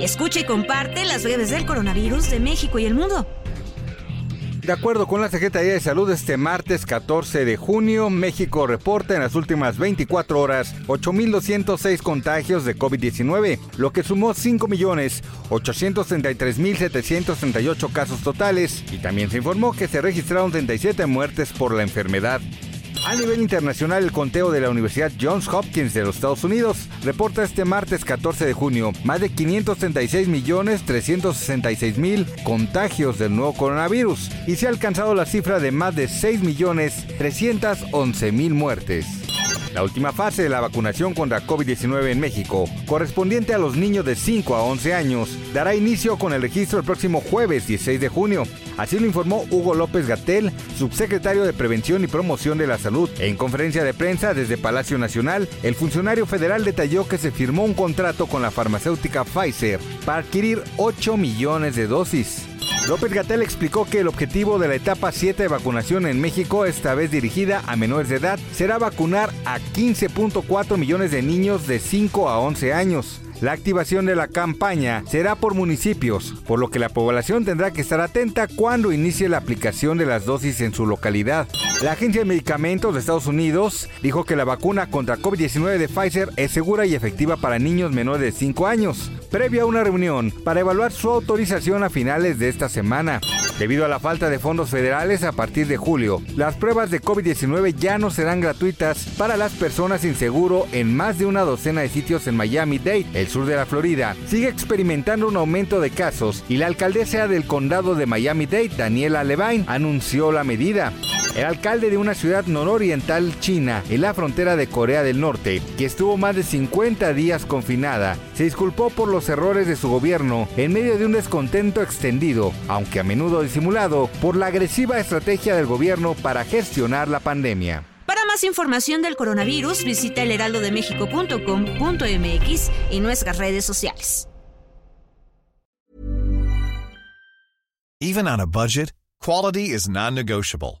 Escucha y comparte las breves del coronavirus de México y el mundo. De acuerdo con la Secretaría de Salud, este martes 14 de junio, México reporta en las últimas 24 horas 8.206 contagios de COVID-19, lo que sumó 5.833.738 casos totales, y también se informó que se registraron 37 muertes por la enfermedad. A nivel internacional, el conteo de la Universidad Johns Hopkins de los Estados Unidos reporta este martes 14 de junio más de 536 millones 366 mil contagios del nuevo coronavirus y se ha alcanzado la cifra de más de 6 millones 311 mil muertes. La última fase de la vacunación contra COVID-19 en México, correspondiente a los niños de 5 a 11 años, dará inicio con el registro el próximo jueves 16 de junio. Así lo informó Hugo López Gatel, subsecretario de Prevención y Promoción de la Salud. En conferencia de prensa desde Palacio Nacional, el funcionario federal detalló que se firmó un contrato con la farmacéutica Pfizer para adquirir 8 millones de dosis. López Gatel explicó que el objetivo de la etapa 7 de vacunación en México, esta vez dirigida a menores de edad, será vacunar a 15.4 millones de niños de 5 a 11 años. La activación de la campaña será por municipios, por lo que la población tendrá que estar atenta cuando inicie la aplicación de las dosis en su localidad. La Agencia de Medicamentos de Estados Unidos dijo que la vacuna contra COVID-19 de Pfizer es segura y efectiva para niños menores de 5 años, previo a una reunión para evaluar su autorización a finales de esta semana. Debido a la falta de fondos federales a partir de julio, las pruebas de COVID-19 ya no serán gratuitas para las personas sin seguro en más de una docena de sitios en Miami-Dade, el sur de la Florida. Sigue experimentando un aumento de casos y la alcaldesa del condado de Miami-Dade, Daniela Levine, anunció la medida. El alcalde de una ciudad nororiental china, en la frontera de Corea del Norte, que estuvo más de 50 días confinada, se disculpó por los errores de su gobierno en medio de un descontento extendido, aunque a menudo disimulado, por la agresiva estrategia del gobierno para gestionar la pandemia. Para más información del coronavirus, visita elheraldodemexico.com.mx y nuestras redes sociales. Even on a budget, quality is non-negotiable.